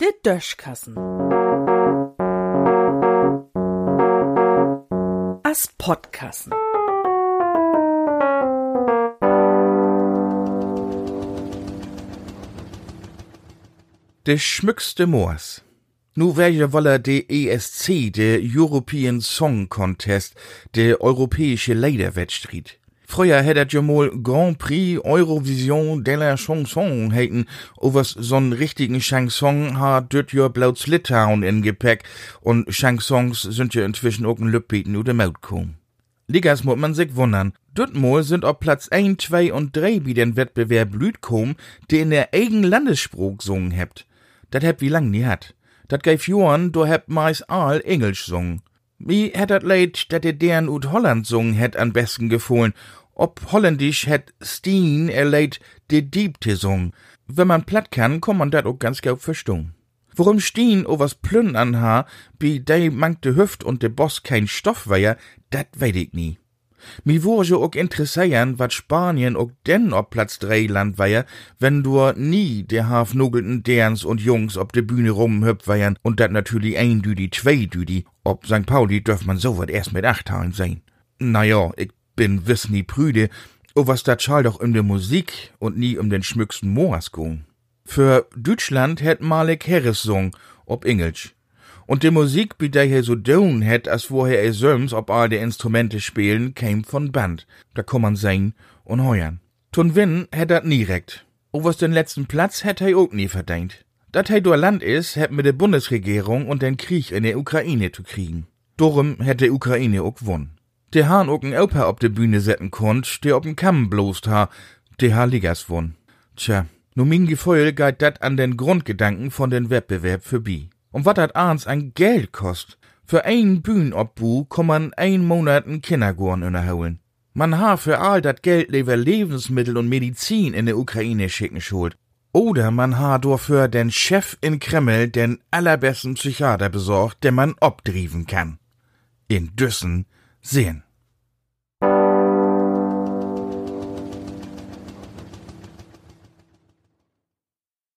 Der Döschkassen. As Podkassen. De schmückste Moors. Nu welche wolle de ESC, de European Song Contest, de europäische Liederwettstreit. Früher hätte jo mal Grand Prix Eurovision de la Chanson heiten, overs so'n richtigen Chanson hat dort jo blauts Litauen in Gepäck und Chansons sind ja inzwischen auch ein Lüppeten oder Maut kommen. Ligas muss man sich wundern. Dort mal sind auf Platz 1, 2 und 3 wie den Wettbewerb blüht kommen, die in der eigen Landesspruch gesungen hebt. Dat heb wie lang nie hat. Dat geif Johann, do heb meist all Englisch sungen. Mi hätt dat leid, dat de deren ut Holland sungen hätt an besten gefohlen. Ob Holländisch hätt Steen erleid de Diebte sungen. Wenn man platt kann, kann man dat auch ganz gaub verstehen. Worum Steen o was Plünn anha, bi dei mankte Hüft und de Boss kein Stoff weier, dat weet ich nie. Mi wurde auch interessieren, wat Spanien auch denn ob Platz drei Land weier, wenn du nie der hafnugelten Derns und Jungs ob de Bühne rumhüpf weiern und dat natürlich ein Düdi, zwei Düdi. Ob St. Pauli dürf man so wat erst mit acht Teilen sein. Na ja, ich bin wiss nie prüde, o was dat schall doch um de Musik und nie um den schmücksten Moas gung. Für Deutschland hätt Malik Harris sung, ob Englisch. Und die Musik, wie der hier so down hätt, als woher er söms, ob all die Instrumente spielen, käm von Band. Da kann man singen und heuern. Tun Win hätt dat nie rekt. O was den letzten Platz hätt er auch nie verdient. Dat er durch Land is, hätt mit der Bundesregierung und den Krieg in der Ukraine zu kriegen. Darum hätt der Ukraine auch gewonnen. Der Hahn auch ein Opa ob de Bühne setzen konnt, der ob'n Kamm bloßt ha, der ha Ligas won. Tja, nu min Gefühl geht dat an den Grundgedanken von den Wettbewerb für bi. Und wat dat ahns an Geld kost. Für ein Bühnenobbu kann man ein Monat n Kindergorn innerholen. Man ha für all dat Geld lieber Lebensmittel und Medizin in der Ukraine schicken schuld. Oder man ha dafür den Chef in Kreml den allerbesten Psychiater besorgt, den man obdrieven kann. In Düssen sehen.